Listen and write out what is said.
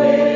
away.